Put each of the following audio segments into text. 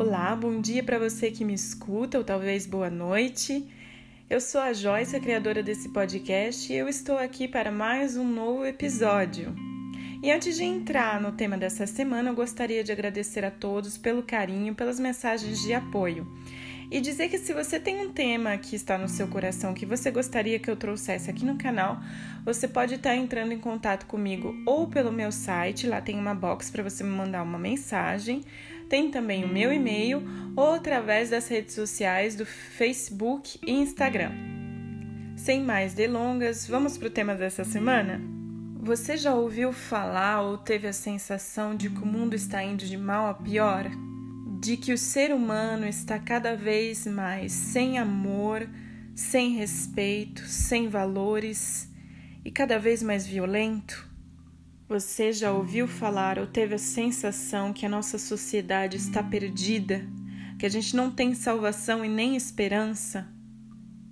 Olá, bom dia para você que me escuta, ou talvez boa noite. Eu sou a Joyce, a criadora desse podcast, e eu estou aqui para mais um novo episódio. E antes de entrar no tema dessa semana, eu gostaria de agradecer a todos pelo carinho, pelas mensagens de apoio. E dizer que se você tem um tema que está no seu coração que você gostaria que eu trouxesse aqui no canal, você pode estar entrando em contato comigo ou pelo meu site, lá tem uma box para você me mandar uma mensagem, tem também o meu e-mail ou através das redes sociais do Facebook e Instagram. Sem mais delongas, vamos para o tema dessa semana? Você já ouviu falar ou teve a sensação de que o mundo está indo de mal a pior? De que o ser humano está cada vez mais sem amor, sem respeito, sem valores e cada vez mais violento? Você já ouviu falar ou teve a sensação que a nossa sociedade está perdida, que a gente não tem salvação e nem esperança?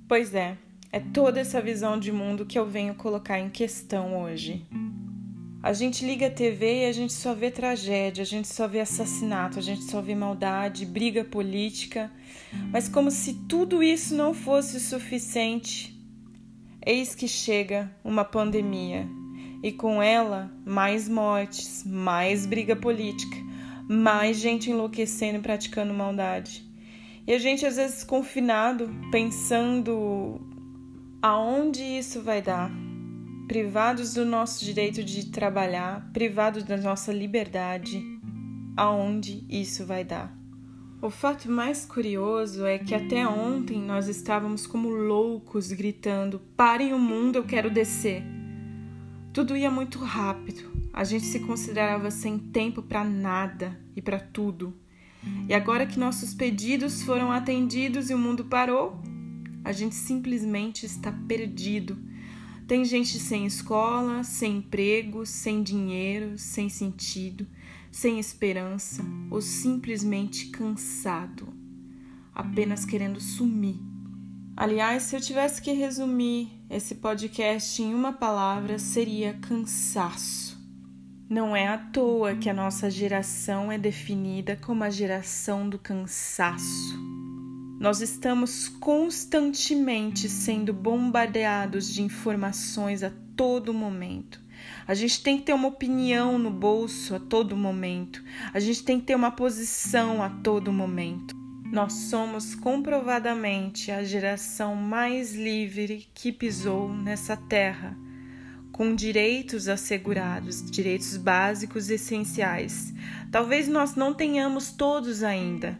Pois é, é toda essa visão de mundo que eu venho colocar em questão hoje. A gente liga a TV e a gente só vê tragédia, a gente só vê assassinato, a gente só vê maldade, briga política, mas como se tudo isso não fosse o suficiente, eis que chega uma pandemia e com ela mais mortes, mais briga política, mais gente enlouquecendo e praticando maldade. E a gente às vezes confinado, pensando aonde isso vai dar. Privados do nosso direito de trabalhar, privados da nossa liberdade, aonde isso vai dar. O fato mais curioso é que até ontem nós estávamos como loucos gritando: parem o mundo, eu quero descer. Tudo ia muito rápido. A gente se considerava sem tempo para nada e para tudo. E agora que nossos pedidos foram atendidos e o mundo parou, a gente simplesmente está perdido. Tem gente sem escola, sem emprego, sem dinheiro, sem sentido, sem esperança ou simplesmente cansado, apenas querendo sumir Aliás, se eu tivesse que resumir esse podcast em uma palavra, seria cansaço. Não é à toa que a nossa geração é definida como a geração do cansaço. Nós estamos constantemente sendo bombardeados de informações a todo momento. A gente tem que ter uma opinião no bolso a todo momento. A gente tem que ter uma posição a todo momento. Nós somos comprovadamente a geração mais livre que pisou nessa terra, com direitos assegurados, direitos básicos essenciais. Talvez nós não tenhamos todos ainda,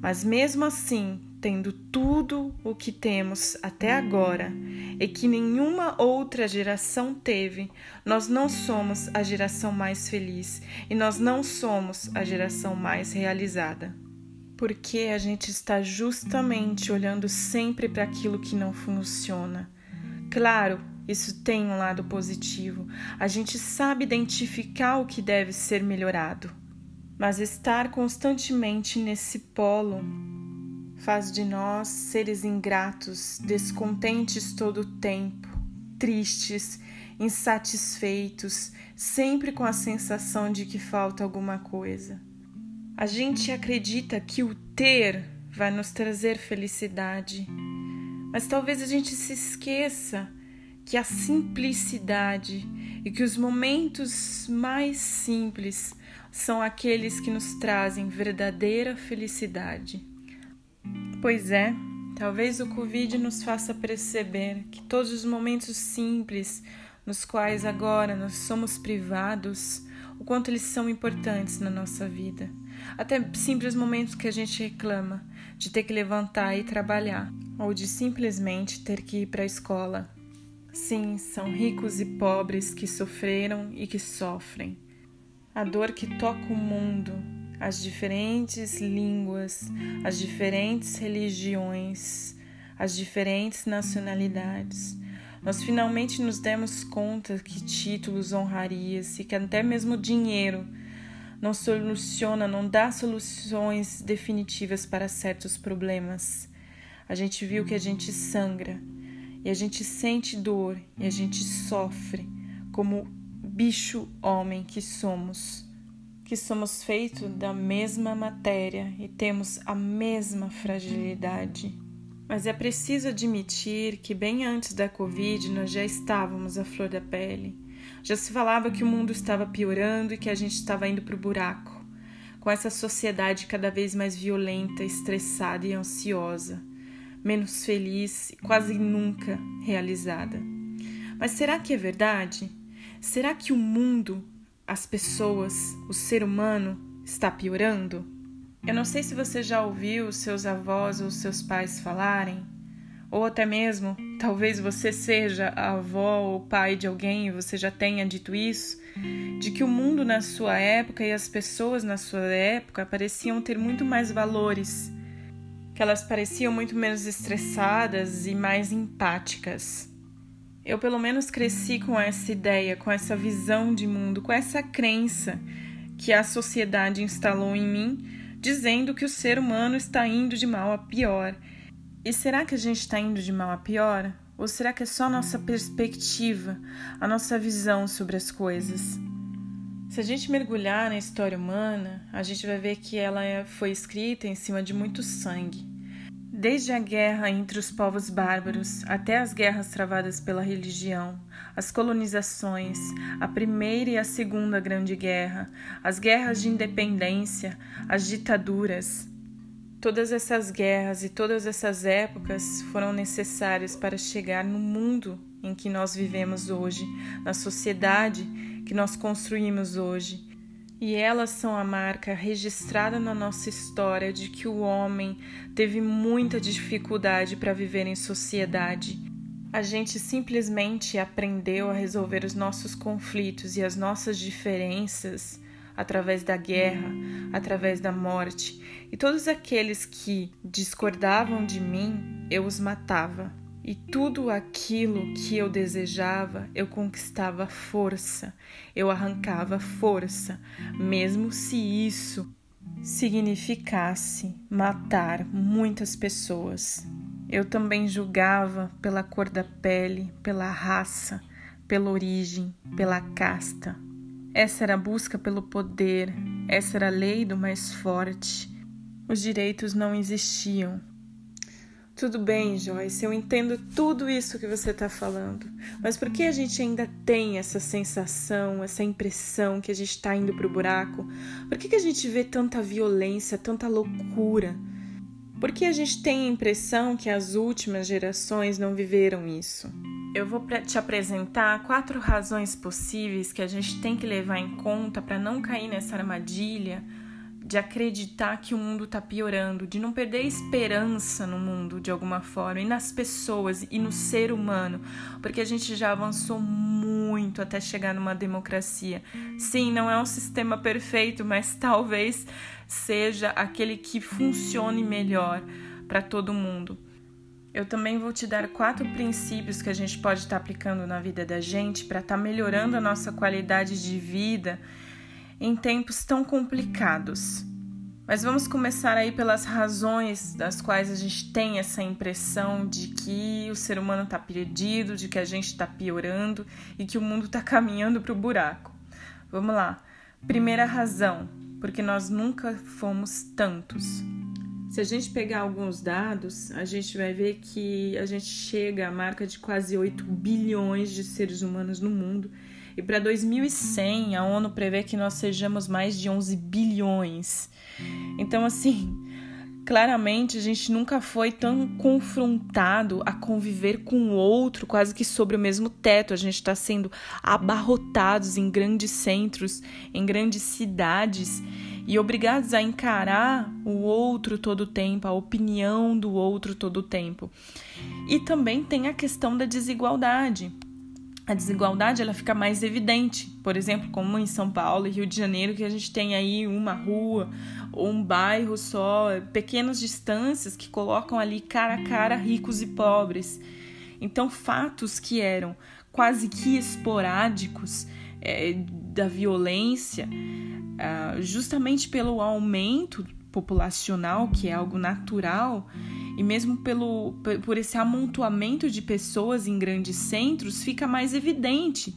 mas mesmo assim, tendo tudo o que temos até agora e que nenhuma outra geração teve, nós não somos a geração mais feliz e nós não somos a geração mais realizada porque a gente está justamente olhando sempre para aquilo que não funciona. Claro, isso tem um lado positivo. A gente sabe identificar o que deve ser melhorado. Mas estar constantemente nesse polo faz de nós seres ingratos, descontentes todo o tempo, tristes, insatisfeitos, sempre com a sensação de que falta alguma coisa. A gente acredita que o ter vai nos trazer felicidade, mas talvez a gente se esqueça que a simplicidade e que os momentos mais simples são aqueles que nos trazem verdadeira felicidade. Pois é, talvez o Covid nos faça perceber que todos os momentos simples nos quais agora nós somos privados, o quanto eles são importantes na nossa vida. Até simples momentos que a gente reclama de ter que levantar e trabalhar, ou de simplesmente ter que ir para a escola. Sim, são ricos e pobres que sofreram e que sofrem. A dor que toca o mundo, as diferentes línguas, as diferentes religiões, as diferentes nacionalidades. Nós finalmente nos demos conta que títulos, honrarias e que até mesmo dinheiro não soluciona, não dá soluções definitivas para certos problemas. A gente viu que a gente sangra e a gente sente dor e a gente sofre como bicho homem que somos. que somos feitos da mesma matéria e temos a mesma fragilidade. Mas é preciso admitir que, bem antes da Covid, nós já estávamos à flor da pele. Já se falava que o mundo estava piorando e que a gente estava indo para o buraco, com essa sociedade cada vez mais violenta, estressada e ansiosa, menos feliz e quase nunca realizada. Mas será que é verdade? Será que o mundo, as pessoas, o ser humano está piorando? Eu não sei se você já ouviu seus avós ou seus pais falarem, ou até mesmo, talvez você seja a avó ou pai de alguém e você já tenha dito isso, de que o mundo na sua época e as pessoas na sua época pareciam ter muito mais valores, que elas pareciam muito menos estressadas e mais empáticas. Eu, pelo menos, cresci com essa ideia, com essa visão de mundo, com essa crença que a sociedade instalou em mim, dizendo que o ser humano está indo de mal a pior. E será que a gente está indo de mal a pior? Ou será que é só a nossa perspectiva, a nossa visão sobre as coisas? Se a gente mergulhar na história humana, a gente vai ver que ela foi escrita em cima de muito sangue. Desde a guerra entre os povos bárbaros até as guerras travadas pela religião, as colonizações, a Primeira e a Segunda Grande Guerra, as guerras de independência, as ditaduras. Todas essas guerras e todas essas épocas foram necessárias para chegar no mundo em que nós vivemos hoje, na sociedade que nós construímos hoje e elas são a marca registrada na nossa história de que o homem teve muita dificuldade para viver em sociedade. A gente simplesmente aprendeu a resolver os nossos conflitos e as nossas diferenças através da guerra, através da morte, e todos aqueles que discordavam de mim, eu os matava. E tudo aquilo que eu desejava, eu conquistava força, eu arrancava força, mesmo se isso significasse matar muitas pessoas. Eu também julgava pela cor da pele, pela raça, pela origem, pela casta. Essa era a busca pelo poder, essa era a lei do mais forte. Os direitos não existiam, tudo bem, Joyce, eu entendo tudo isso que você está falando, mas por que a gente ainda tem essa sensação, essa impressão que a gente está indo para o buraco? Por que, que a gente vê tanta violência, tanta loucura? Por que a gente tem a impressão que as últimas gerações não viveram isso? Eu vou te apresentar quatro razões possíveis que a gente tem que levar em conta para não cair nessa armadilha de acreditar que o mundo está piorando, de não perder esperança no mundo de alguma forma e nas pessoas e no ser humano, porque a gente já avançou muito até chegar numa democracia. Sim, não é um sistema perfeito, mas talvez seja aquele que funcione melhor para todo mundo. Eu também vou te dar quatro princípios que a gente pode estar tá aplicando na vida da gente para estar tá melhorando a nossa qualidade de vida em tempos tão complicados. Mas vamos começar aí pelas razões das quais a gente tem essa impressão de que o ser humano está perdido, de que a gente está piorando e que o mundo está caminhando para o buraco. Vamos lá. Primeira razão, porque nós nunca fomos tantos. Se a gente pegar alguns dados, a gente vai ver que a gente chega à marca de quase 8 bilhões de seres humanos no mundo e para 2100, a ONU prevê que nós sejamos mais de 11 bilhões. Então, assim, claramente a gente nunca foi tão confrontado a conviver com o outro quase que sobre o mesmo teto. A gente está sendo abarrotados em grandes centros, em grandes cidades e obrigados a encarar o outro todo o tempo, a opinião do outro todo o tempo. E também tem a questão da desigualdade a desigualdade ela fica mais evidente. Por exemplo, como em São Paulo e Rio de Janeiro, que a gente tem aí uma rua ou um bairro só, pequenas distâncias que colocam ali cara a cara ricos e pobres. Então, fatos que eram quase que esporádicos é, da violência, ah, justamente pelo aumento populacional, que é algo natural, e mesmo pelo, por esse amontoamento de pessoas em grandes centros, fica mais evidente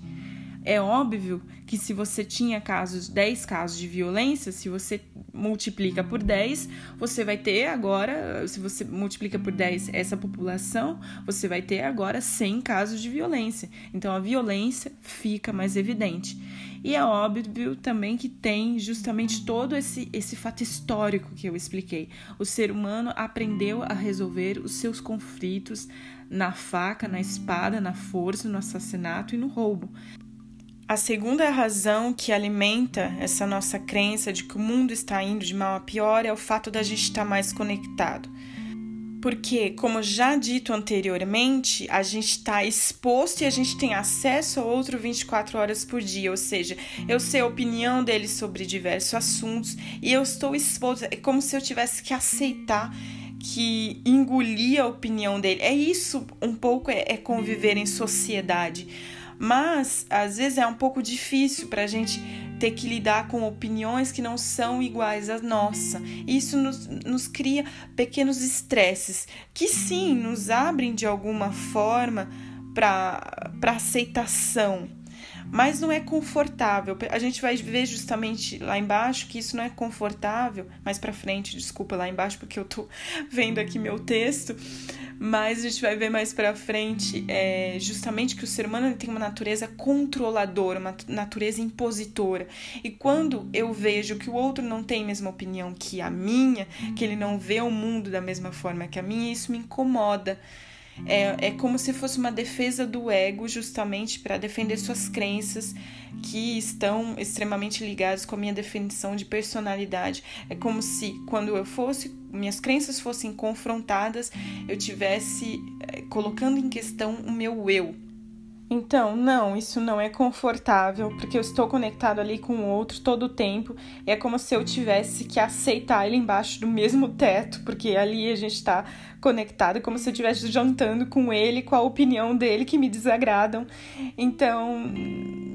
É óbvio que se você tinha casos, 10 casos de violência, se você multiplica por 10, você vai ter agora, se você multiplica por 10 essa população, você vai ter agora 100 casos de violência. Então a violência fica mais evidente. E é óbvio também que tem justamente todo esse, esse fato histórico que eu expliquei. O ser humano aprendeu a resolver os seus conflitos na faca, na espada, na força, no assassinato e no roubo. A segunda razão que alimenta essa nossa crença de que o mundo está indo de mal a pior é o fato da gente estar mais conectado porque, como já dito anteriormente, a gente está exposto e a gente tem acesso a outro 24 horas por dia, ou seja, eu sei a opinião dele sobre diversos assuntos e eu estou exposto, é como se eu tivesse que aceitar que engolir a opinião dele. É isso um pouco é, é conviver em sociedade. Mas às vezes é um pouco difícil para a gente ter que lidar com opiniões que não são iguais à nossa. Isso nos, nos cria pequenos estresses que sim nos abrem de alguma forma para aceitação mas não é confortável. A gente vai ver justamente lá embaixo que isso não é confortável, mais para frente, desculpa lá embaixo porque eu tô vendo aqui meu texto, mas a gente vai ver mais para frente é, justamente que o ser humano tem uma natureza controladora, uma natureza impositora. E quando eu vejo que o outro não tem a mesma opinião que a minha, que ele não vê o mundo da mesma forma que a minha, isso me incomoda. É, é como se fosse uma defesa do ego, justamente para defender suas crenças que estão extremamente ligadas com a minha definição de personalidade. É como se, quando eu fosse, minhas crenças fossem confrontadas, eu tivesse é, colocando em questão o meu eu, então, não, isso não é confortável, porque eu estou conectado ali com o outro todo o tempo. É como se eu tivesse que aceitar ele embaixo do mesmo teto, porque ali a gente está conectado, como se eu estivesse jantando com ele, com a opinião dele que me desagradam. Então,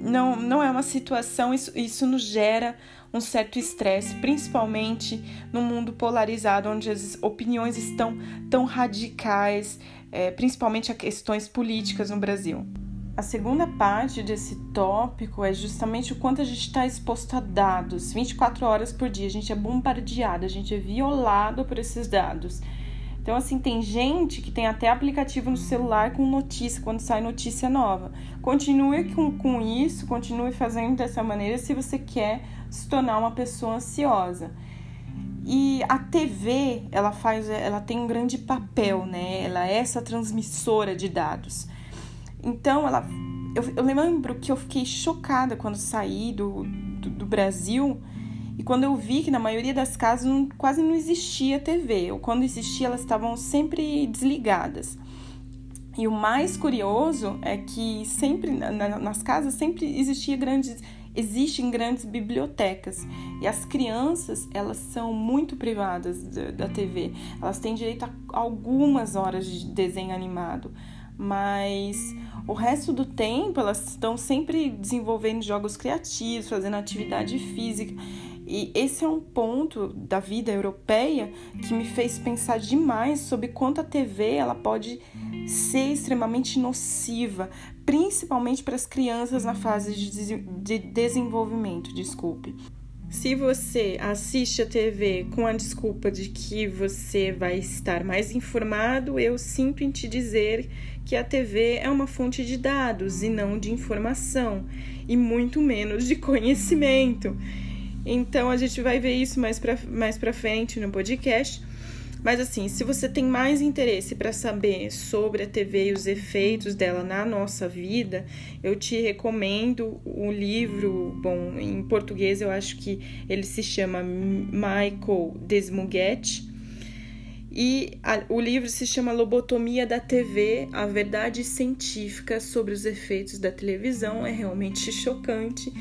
não, não é uma situação, isso, isso nos gera um certo estresse, principalmente no mundo polarizado, onde as opiniões estão tão radicais, é, principalmente a questões políticas no Brasil. A segunda parte desse tópico é justamente o quanto a gente está exposto a dados. 24 horas por dia, a gente é bombardeado, a gente é violado por esses dados. Então, assim, tem gente que tem até aplicativo no celular com notícia, quando sai notícia nova. Continue com, com isso, continue fazendo dessa maneira se você quer se tornar uma pessoa ansiosa. E a TV, ela faz, ela tem um grande papel, né? Ela é essa transmissora de dados. Então, ela, eu, eu lembro que eu fiquei chocada quando saí do, do, do Brasil e quando eu vi que na maioria das casas não, quase não existia TV, ou quando existia, elas estavam sempre desligadas. E o mais curioso é que sempre na, nas casas sempre existia grandes existem grandes bibliotecas e as crianças elas são muito privadas da, da TV. Elas têm direito a algumas horas de desenho animado, mas o resto do tempo elas estão sempre desenvolvendo jogos criativos, fazendo atividade física. E esse é um ponto da vida europeia que me fez pensar demais sobre quanto a TV ela pode ser extremamente nociva, principalmente para as crianças na fase de desenvolvimento, desculpe. Se você assiste a TV com a desculpa de que você vai estar mais informado, eu sinto em te dizer que a TV é uma fonte de dados e não de informação, e muito menos de conhecimento. Então a gente vai ver isso mais para mais frente no podcast. Mas assim, se você tem mais interesse para saber sobre a TV e os efeitos dela na nossa vida, eu te recomendo o livro, bom, em português eu acho que ele se chama Michael Desmuguet e a, o livro se chama Lobotomia da TV: A Verdade Científica sobre os Efeitos da Televisão. É realmente chocante.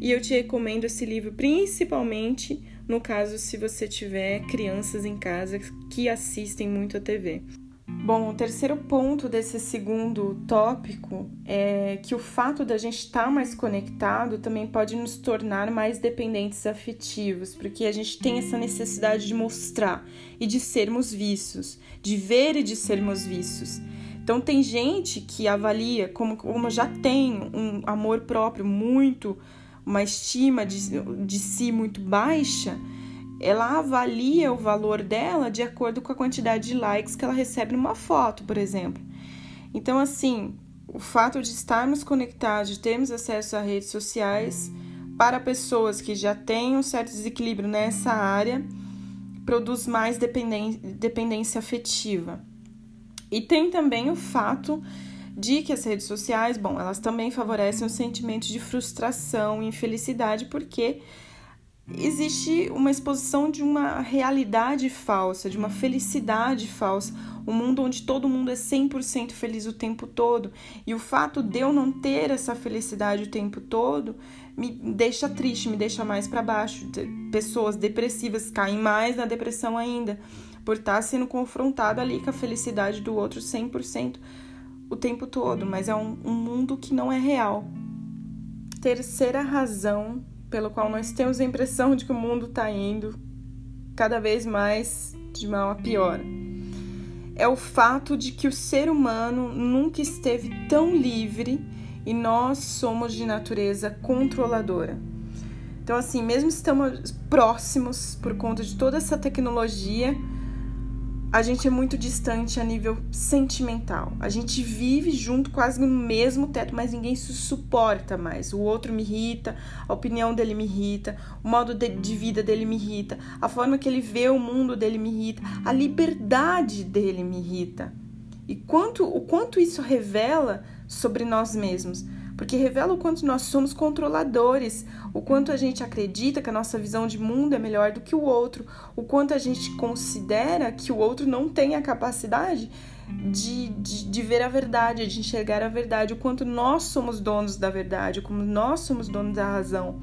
E eu te recomendo esse livro principalmente no caso se você tiver crianças em casa que assistem muito a TV. Bom, o terceiro ponto desse segundo tópico é que o fato da gente estar tá mais conectado também pode nos tornar mais dependentes afetivos, porque a gente tem essa necessidade de mostrar e de sermos vistos, de ver e de sermos vistos. Então tem gente que avalia, como, como já tem um amor próprio muito, uma estima de, de si muito baixa, ela avalia o valor dela de acordo com a quantidade de likes que ela recebe numa foto, por exemplo. Então, assim, o fato de estarmos conectados, de termos acesso a redes sociais para pessoas que já têm um certo desequilíbrio nessa área, produz mais dependência afetiva. E tem também o fato de que as redes sociais, bom, elas também favorecem o sentimento de frustração e infelicidade, porque existe uma exposição de uma realidade falsa, de uma felicidade falsa, um mundo onde todo mundo é 100% feliz o tempo todo. E o fato de eu não ter essa felicidade o tempo todo me deixa triste, me deixa mais para baixo. Pessoas depressivas caem mais na depressão ainda, por estar sendo confrontado ali com a felicidade do outro 100% o tempo todo, mas é um, um mundo que não é real. Terceira razão pelo qual nós temos a impressão de que o mundo está indo cada vez mais de mal a pior. É o fato de que o ser humano nunca esteve tão livre e nós somos de natureza controladora. Então, assim, mesmo estamos próximos por conta de toda essa tecnologia, a gente é muito distante a nível sentimental. A gente vive junto quase no mesmo teto, mas ninguém se suporta mais. O outro me irrita, a opinião dele me irrita, o modo de, de vida dele me irrita, a forma que ele vê o mundo dele me irrita, a liberdade dele me irrita. E quanto, o quanto isso revela sobre nós mesmos porque revela o quanto nós somos controladores, o quanto a gente acredita que a nossa visão de mundo é melhor do que o outro, o quanto a gente considera que o outro não tem a capacidade de, de, de, ver a verdade, de enxergar a verdade, o quanto nós somos donos da verdade, como nós somos donos da razão.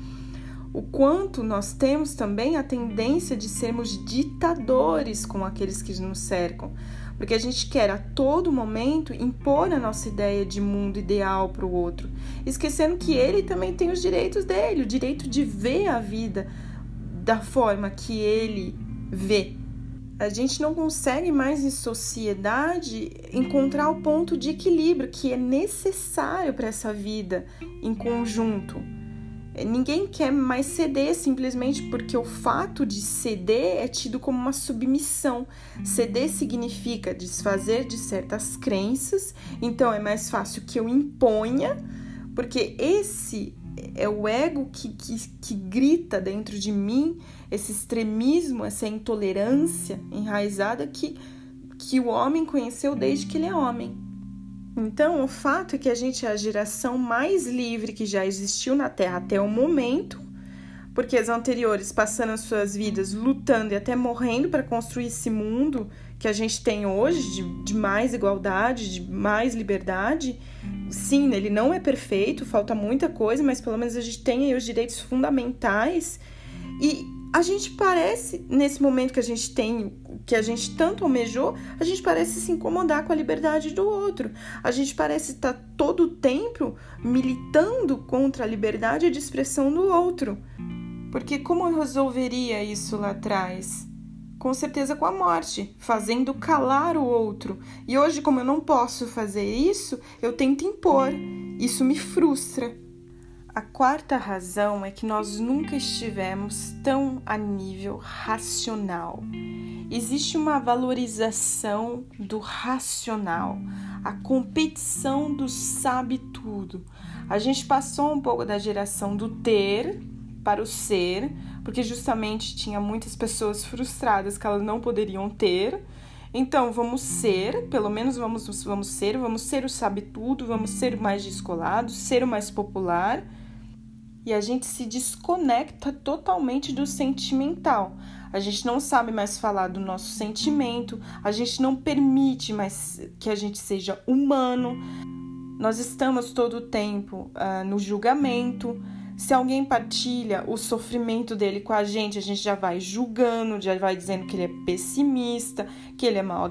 O quanto nós temos também a tendência de sermos ditadores com aqueles que nos cercam porque a gente quer a todo momento impor a nossa ideia de mundo ideal para o outro, esquecendo que ele também tem os direitos dele, o direito de ver a vida da forma que ele vê. A gente não consegue mais em sociedade encontrar o ponto de equilíbrio que é necessário para essa vida em conjunto. Ninguém quer mais ceder simplesmente porque o fato de ceder é tido como uma submissão. Ceder significa desfazer de certas crenças, então é mais fácil que eu imponha, porque esse é o ego que, que, que grita dentro de mim, esse extremismo, essa intolerância enraizada que, que o homem conheceu desde que ele é homem. Então, o fato é que a gente é a geração mais livre que já existiu na Terra até o momento, porque as anteriores passaram suas vidas lutando e até morrendo para construir esse mundo que a gente tem hoje de, de, mais igualdade, de mais liberdade. Sim, ele não é perfeito, falta muita coisa, mas pelo menos a gente tem aí os direitos fundamentais. E a gente parece, nesse momento que a gente tem, que a gente tanto almejou, a gente parece se incomodar com a liberdade do outro. A gente parece estar todo o tempo militando contra a liberdade de expressão do outro. Porque como eu resolveria isso lá atrás? Com certeza com a morte, fazendo calar o outro. E hoje, como eu não posso fazer isso, eu tento impor. Isso me frustra. A quarta razão é que nós nunca estivemos tão a nível racional. Existe uma valorização do racional, a competição do sabe tudo. A gente passou um pouco da geração do ter para o ser, porque justamente tinha muitas pessoas frustradas que elas não poderiam ter. Então, vamos ser, pelo menos vamos, vamos ser, vamos ser o sabe tudo, vamos ser o mais descolado, ser o mais popular e a gente se desconecta totalmente do sentimental. A gente não sabe mais falar do nosso sentimento, a gente não permite mais que a gente seja humano. Nós estamos todo o tempo uh, no julgamento, se alguém partilha o sofrimento dele com a gente, a gente já vai julgando, já vai dizendo que ele é pessimista, que ele é mal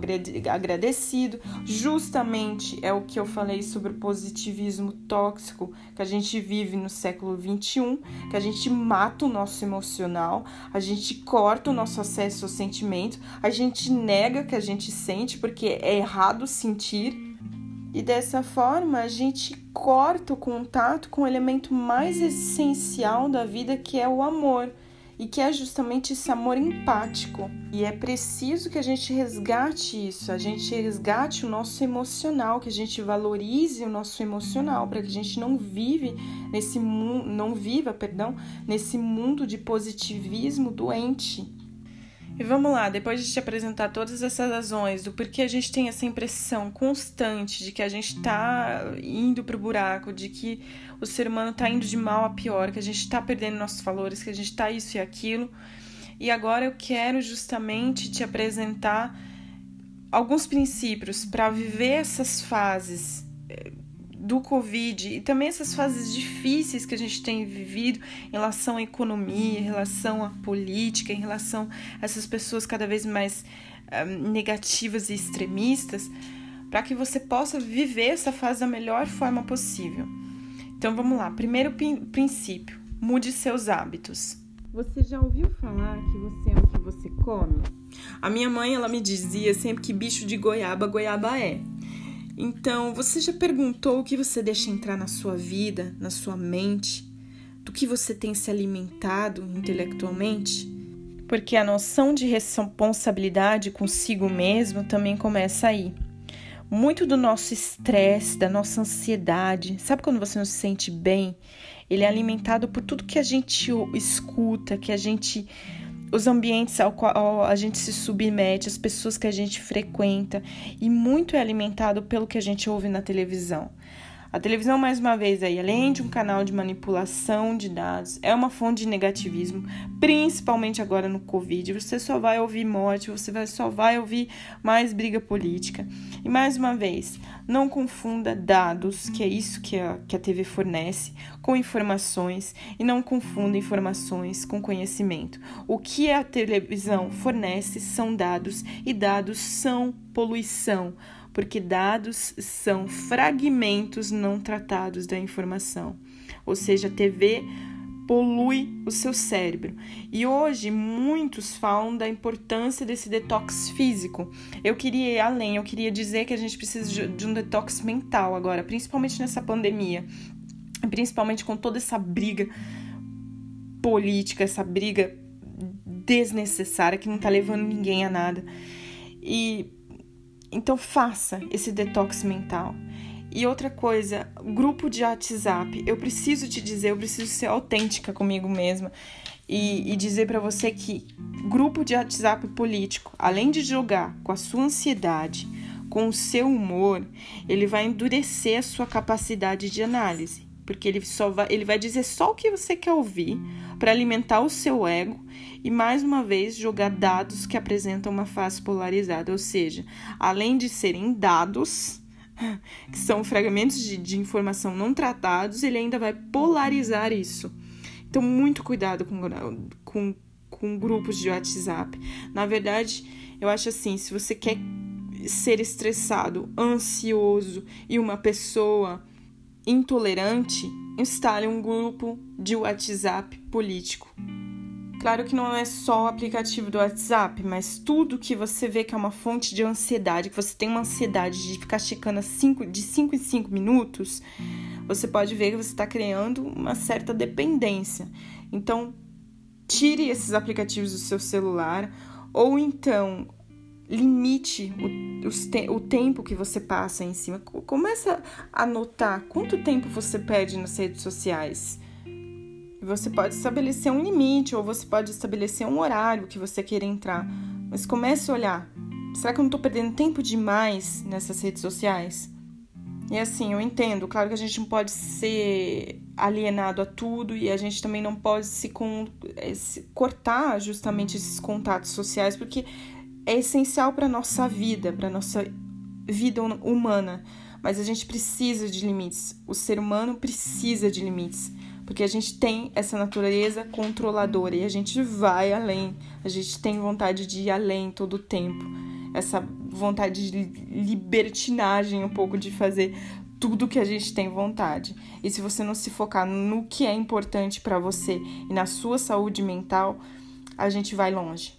agradecido. Justamente é o que eu falei sobre o positivismo tóxico que a gente vive no século 21, que a gente mata o nosso emocional, a gente corta o nosso acesso ao sentimento, a gente nega que a gente sente porque é errado sentir E dessa forma a gente corta o contato com o elemento mais essencial da vida, que é o amor e que é justamente esse amor empático. E é preciso que a gente resgate isso, a gente resgate o nosso emocional, que a gente valorize o nosso emocional, para que a gente não vive nesse mundo, não viva, perdão, nesse mundo de positivismo doente. E vamos lá, depois de te apresentar todas essas razões do porquê a gente tem essa impressão constante de que a gente está indo para o buraco, de que o ser humano está indo de mal a pior, que a gente está perdendo nossos valores, que a gente está isso e aquilo. E agora eu quero justamente te apresentar alguns princípios para viver essas fases eh, do Covid e também essas fases difíceis que a gente tem vivido em relação à economia, em relação à política, em relação a essas pessoas cada vez mais um, negativas e extremistas, para que você possa viver essa fase da melhor forma possível. Então vamos lá. Primeiro princípio: mude seus hábitos. Você já ouviu falar que você é o que você come? A minha mãe ela me dizia sempre que bicho de goiaba goiaba é. Então, você já perguntou o que você deixa entrar na sua vida, na sua mente? Do que você tem se alimentado intelectualmente? Porque a noção de responsabilidade consigo mesmo também começa aí. Muito do nosso estresse, da nossa ansiedade, sabe quando você não se sente bem? Ele é alimentado por tudo que a gente escuta, que a gente os ambientes ao qual a gente se submete, as pessoas que a gente frequenta, e muito é alimentado pelo que a gente ouve na televisão. A televisão, mais uma vez, aí, além de um canal de manipulação de dados, é uma fonte de negativismo, principalmente agora no Covid. Você só vai ouvir morte, você só vai ouvir mais briga política. E mais uma vez, não confunda dados, que é isso que a, que a TV fornece, com informações, e não confunda informações com conhecimento. O que a televisão fornece são dados, e dados são poluição porque dados são fragmentos não tratados da informação. Ou seja, a TV polui o seu cérebro. E hoje muitos falam da importância desse detox físico. Eu queria ir além, eu queria dizer que a gente precisa de um detox mental agora, principalmente nessa pandemia, principalmente com toda essa briga política, essa briga desnecessária que não tá levando ninguém a nada. E então faça esse detox mental. E outra coisa, grupo de WhatsApp. Eu preciso te dizer, eu preciso ser autêntica comigo mesma e, e dizer para você que grupo de WhatsApp político, além de jogar com a sua ansiedade, com o seu humor, ele vai endurecer a sua capacidade de análise, porque ele só vai, ele vai dizer só o que você quer ouvir para alimentar o seu ego e mais uma vez jogar dados que apresentam uma face polarizada, ou seja, além de serem dados, que são fragmentos de, de informação não tratados, ele ainda vai polarizar isso. Então, muito cuidado com, com, com grupos de WhatsApp. Na verdade, eu acho assim: se você quer ser estressado, ansioso e uma pessoa intolerante, instale um grupo de WhatsApp político. Claro que não é só o aplicativo do WhatsApp, mas tudo que você vê que é uma fonte de ansiedade, que você tem uma ansiedade de ficar checando cinco, de 5 em 5 minutos, você pode ver que você está criando uma certa dependência. Então, tire esses aplicativos do seu celular, ou então limite o, te o tempo que você passa em cima. Começa a notar quanto tempo você perde nas redes sociais. Você pode estabelecer um limite ou você pode estabelecer um horário que você queira entrar. Mas comece a olhar. Será que eu não estou perdendo tempo demais nessas redes sociais? E assim, eu entendo, claro que a gente não pode ser alienado a tudo e a gente também não pode se, com, eh, se cortar justamente esses contatos sociais, porque é essencial para nossa vida, para nossa vida humana. Mas a gente precisa de limites. O ser humano precisa de limites porque a gente tem essa natureza controladora e a gente vai além, a gente tem vontade de ir além todo o tempo, essa vontade de libertinagem um pouco de fazer tudo que a gente tem vontade. E se você não se focar no que é importante para você e na sua saúde mental, a gente vai longe.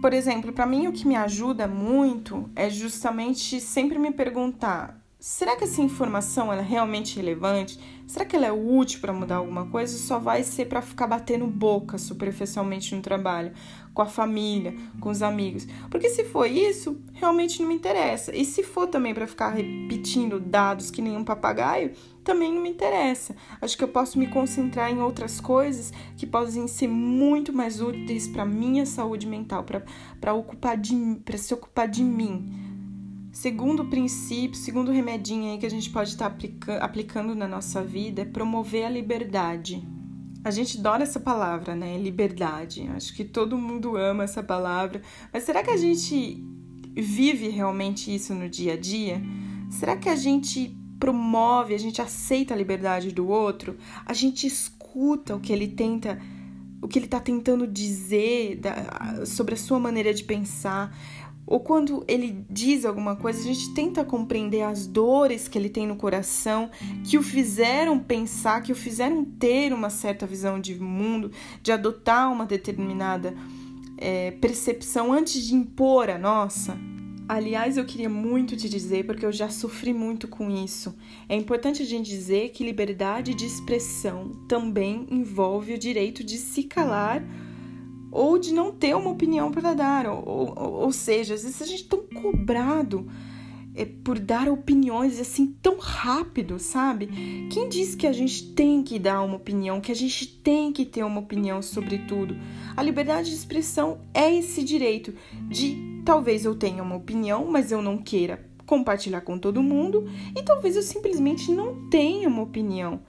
Por exemplo, para mim o que me ajuda muito é justamente sempre me perguntar será que essa informação é realmente relevante? Será que ela é útil para mudar alguma coisa só vai ser para ficar batendo boca superficialmente no trabalho, com a família, com os amigos? Porque se for isso, realmente não me interessa. E se for também para ficar repetindo dados que nem um papagaio, também não me interessa. Acho que eu posso me concentrar em outras coisas que podem ser muito mais úteis para minha saúde mental, para ocupar para se ocupar de mim Segundo princípio, segundo remedinho aí que a gente pode estar tá aplica aplicando na nossa vida é promover a liberdade. A gente adora essa palavra, né? Liberdade. Acho que todo mundo ama essa palavra. Mas será que a gente vive realmente isso no dia a dia? Será que a gente promove, a gente aceita a liberdade do outro? A gente escuta o que ele tenta o que ele está tentando dizer da, sobre a sua maneira de pensar ou quando ele diz alguma coisa, a gente tenta compreender as dores que ele tem no coração, que o fizeram pensar, que o fizeram ter uma certa visão de mundo, de adotar uma determinada é, percepção antes de impor a nossa. Aliás, eu queria muito te dizer, porque eu já sofri muito com isso. É importante a gente dizer que liberdade de expressão também envolve o direito de se calar ou de não ter uma opinião para dar. Ou, ou, ou, seja, às vezes a gente é tão cobrado é, por dar opiniões assim tão rápido, sabe? Quem diz que a gente tem que dar uma opinião, que a gente tem que ter uma opinião sobre tudo? A liberdade de expressão é esse direito de talvez eu tenha uma opinião, mas eu não queira compartilhar com todo mundo, e talvez eu simplesmente não tenha uma opinião.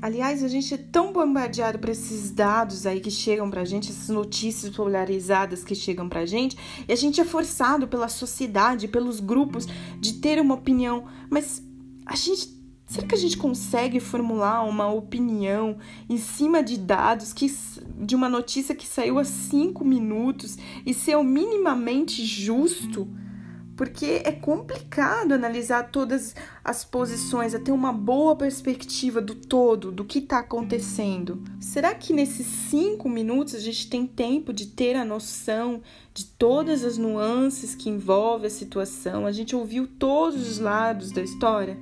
Aliás, a gente é tão bombardeado por esses dados aí que chegam pra gente, essas notícias polarizadas que chegam pra gente, e a gente é forçado pela sociedade, pelos grupos, de ter uma opinião. Mas a gente. Será que a gente consegue formular uma opinião em cima de dados que de uma notícia que saiu há cinco minutos e ser minimamente justo? Porque é complicado analisar todas as posições, a ter uma boa perspectiva do todo, do que está acontecendo. Será que nesses cinco minutos a gente tem tempo de ter a noção de todas as nuances que envolve a situação? A gente ouviu todos os lados da história?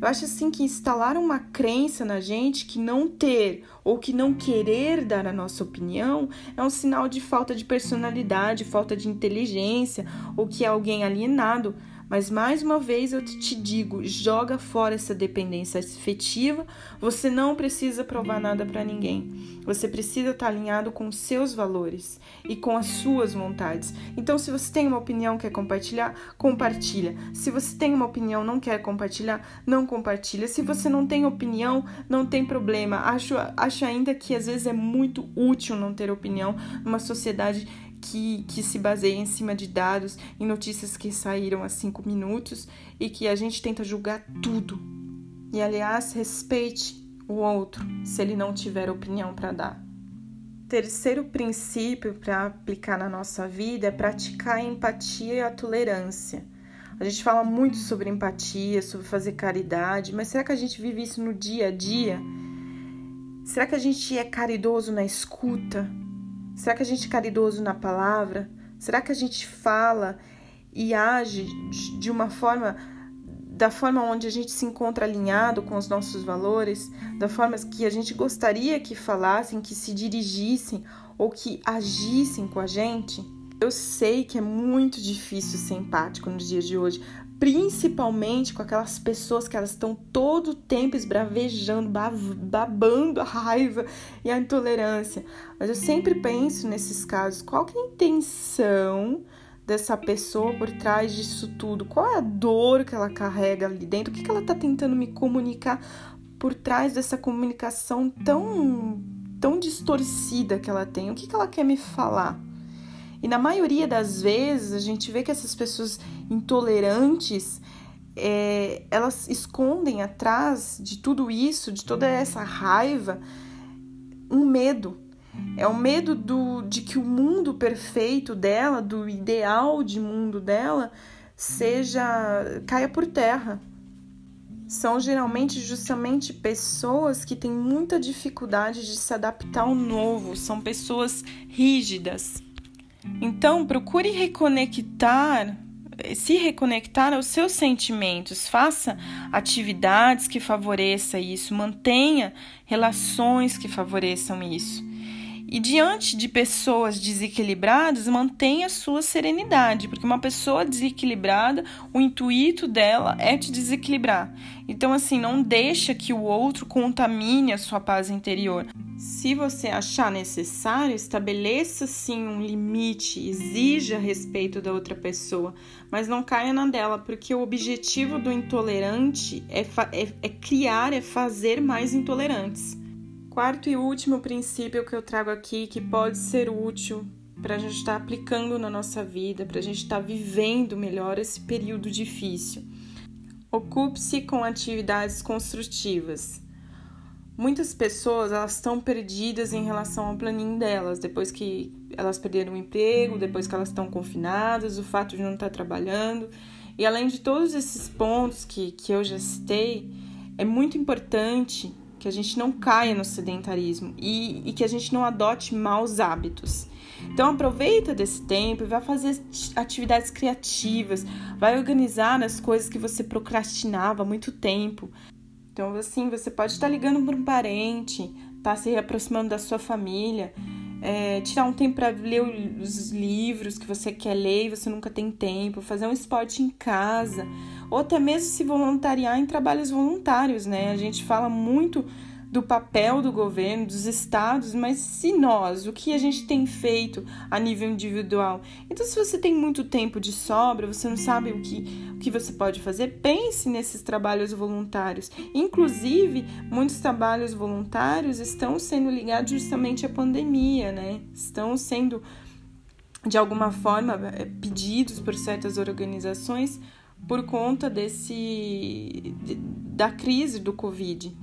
Eu acho assim que instalar uma crença na gente que não ter ou que não querer dar a nossa opinião é um sinal de falta de personalidade, falta de inteligência ou que é alguém alienado. Mas mais uma vez eu te digo, joga fora essa dependência afetiva. Você não precisa provar nada para ninguém. Você precisa estar tá alinhado com os seus valores e com as suas vontades. Então, se você tem uma opinião quer compartilhar, compartilha. Se você tem uma opinião não quer compartilhar, não compartilha. Se você não tem opinião, não tem problema. Acho, acho ainda que às vezes é muito útil não ter opinião numa sociedade que, que se baseia em cima de dados, em notícias que saíram há cinco minutos e que a gente tenta julgar tudo. E aliás, respeite o outro se ele não tiver opinião para dar. Terceiro princípio para aplicar na nossa vida é praticar a empatia e a tolerância. A gente fala muito sobre empatia, sobre fazer caridade, mas será que a gente vive isso no dia a dia? Será que a gente é caridoso na escuta? Será que a gente é caridoso na palavra? Será que a gente fala e age de uma forma da forma onde a gente se encontra alinhado com os nossos valores, da forma que a gente gostaria que falassem, que se dirigissem ou que agissem com a gente? Eu sei que é muito difícil ser empático nos dias de hoje, principalmente com aquelas pessoas que elas estão todo o tempo esbravejando, babando a raiva e a intolerância. Mas eu sempre penso nesses casos, qual é a intenção dessa pessoa por trás disso tudo? Qual é a dor que ela carrega ali dentro? O que, que ela está tentando me comunicar por trás dessa comunicação tão, tão distorcida que ela tem? O que, que ela quer me falar? E na maioria das vezes a gente vê que essas pessoas intolerantes é, elas escondem atrás de tudo isso, de toda essa raiva, um medo. É o medo do, de que o mundo perfeito dela, do ideal de mundo dela, seja caia por terra. São geralmente justamente pessoas que têm muita dificuldade de se adaptar ao novo, são pessoas rígidas, então, procure reconectar se reconectar aos seus sentimentos, faça atividades que favoreçam isso, mantenha relações que favoreçam isso. E diante de pessoas desequilibradas, mantenha sua serenidade, porque uma pessoa desequilibrada, o intuito dela é te desequilibrar. Então assim, não deixa que o outro contamine a sua paz interior. Se você achar necessário, estabeleça sim um limite, exija respeito da outra pessoa, mas não caia na dela, porque o objetivo do intolerante é, é, é criar, é fazer mais intolerantes. Quarto e último princípio que eu trago aqui, que pode ser útil para a gente estar tá aplicando na nossa vida, para a gente estar tá vivendo melhor esse período difícil. Ocupe-se com atividades construtivas. Muitas pessoas elas estão perdidas em relação ao planinho delas, depois que elas perderam o emprego, depois que elas estão confinadas, o fato de não estar trabalhando. E além de todos esses pontos que, que eu já citei, é muito importante que a gente não caia no sedentarismo e, e que a gente não adote maus hábitos. Então aproveita desse tempo e vai fazer atividades criativas, vai organizar as coisas que você procrastinava há muito tempo. Então assim, você pode estar ligando para um parente, estar tá se reaproximando da sua família, é, tirar um tempo para ler os livros que você quer ler e você nunca tem tempo, fazer um esporte em casa ou até mesmo se voluntariar em trabalhos voluntários, né? A gente fala muito do papel do governo, dos estados, mas se nós, o que a gente tem feito a nível individual? Então, se você tem muito tempo de sobra, você não sabe o que, o que você pode fazer, pense nesses trabalhos voluntários. Inclusive, muitos trabalhos voluntários estão sendo ligados justamente à pandemia, né? Estão sendo, de alguma forma, eh, pedidos por certas organizações por conta desse da crise do Covid.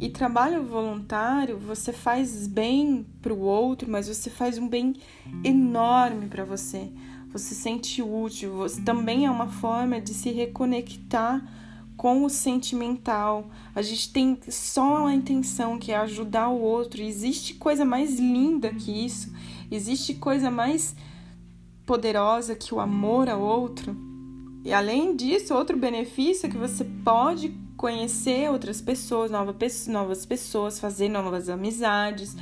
E trabalho voluntário, você faz bem para o outro, mas você faz um bem enorme para você. Você se sente útil, você também é uma forma de se reconectar com o sentimental. A gente tem só a intenção que é ajudar o outro. Existe coisa mais linda que isso? Existe coisa mais poderosa que o amor ao outro? E além disso, outro benefício é que você pode conhecer outras pessoas, novas pessoas, fazer novas amizades.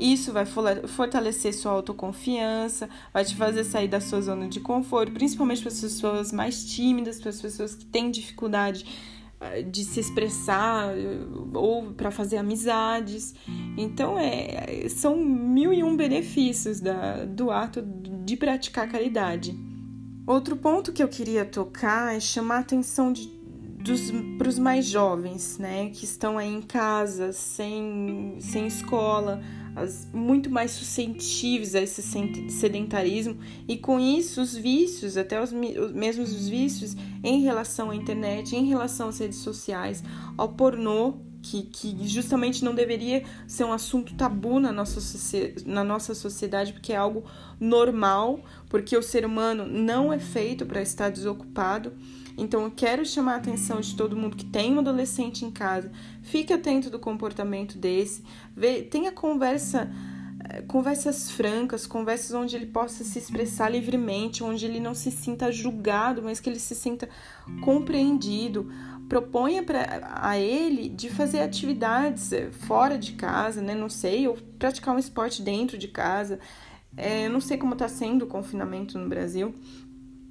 Isso vai fortalecer sua autoconfiança, vai te fazer sair da sua zona de conforto, principalmente para as pessoas mais tímidas, para as pessoas que têm dificuldade eh, de se expressar eh, ou para fazer amizades. Então, é, são mil e um benefícios da, do ato de praticar caridade. Outro ponto que eu queria tocar é chamar a atenção para os mais jovens, né, que estão aí em casa, sem, sem escola, as, muito mais suscetíveis a esse sedentarismo e com isso os vícios, até os, os mesmos os vícios em relação à internet, em relação às redes sociais, ao pornô, que, que, justamente não deveria ser um assunto tabu na nossa, na nossa sociedade, porque é algo normal, porque o ser humano não é feito para estar desocupado. Então eu quero chamar a atenção de todo mundo que tem um adolescente em casa. Fique atento do comportamento desse, vê, tenha conversa eh, conversas francas, conversas onde ele possa se expressar livremente, onde ele não se sinta julgado, mas que ele se sinta compreendido. Proponha para a ele de fazer atividades eh, fora de casa, né? Não sei, ou praticar um esporte dentro de casa. É, eu não sei como está sendo o confinamento no Brasil,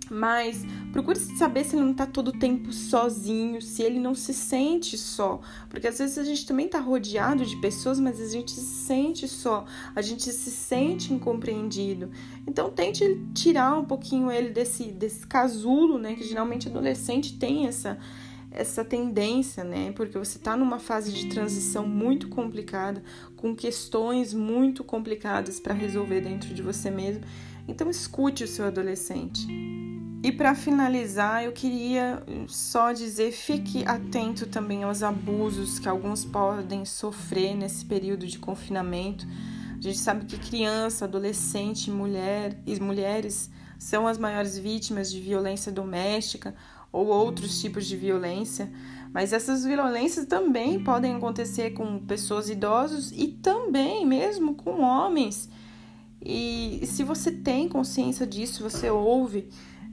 mas procure saber se ele não está todo o tempo sozinho, se ele não se sente só. Porque às vezes a gente também está rodeado de pessoas, mas a gente se sente só, a gente se sente incompreendido. Então tente tirar um pouquinho ele desse, desse casulo, né? Que geralmente adolescente tem essa, essa tendência, né? Porque você está numa fase de transição muito complicada, com questões muito complicadas para resolver dentro de você mesmo. Então escute o seu adolescente. E para finalizar, eu queria só dizer: fique atento também aos abusos que alguns podem sofrer nesse período de confinamento. A gente sabe que criança, adolescente, mulher e mulheres são as maiores vítimas de violência doméstica ou outros tipos de violência, mas essas violências também podem acontecer com pessoas idosas e também mesmo com homens. E se você tem consciência disso, você ouve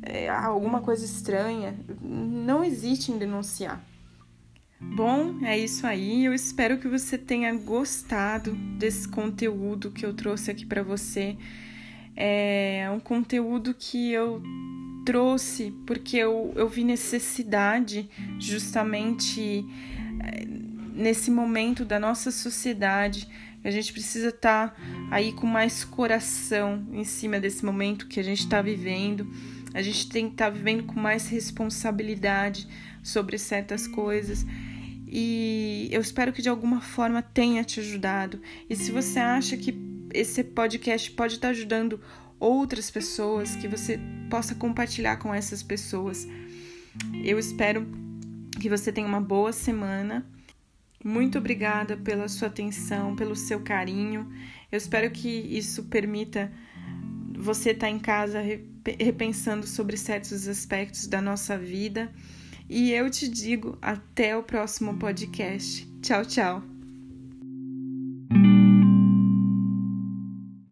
é, alguma coisa estranha, não hesite em denunciar. Bom, é isso aí. Eu espero que você tenha gostado desse conteúdo que eu trouxe aqui para você. É um conteúdo que eu trouxe porque eu, eu vi necessidade justamente é, nesse momento da nossa sociedade. A gente precisa estar tá aí com mais coração em cima desse momento que a gente está vivendo. A gente tem que estar tá vivendo com mais responsabilidade sobre certas coisas. E eu espero que de alguma forma tenha te ajudado. E se você acha que esse podcast pode estar tá ajudando outras pessoas, que você possa compartilhar com essas pessoas. Eu espero que você tenha uma boa semana. Muito obrigada pela sua atenção, pelo seu carinho. Eu espero que isso permita você estar em casa repensando sobre certos aspectos da nossa vida. E eu te digo até o próximo podcast. Tchau, tchau.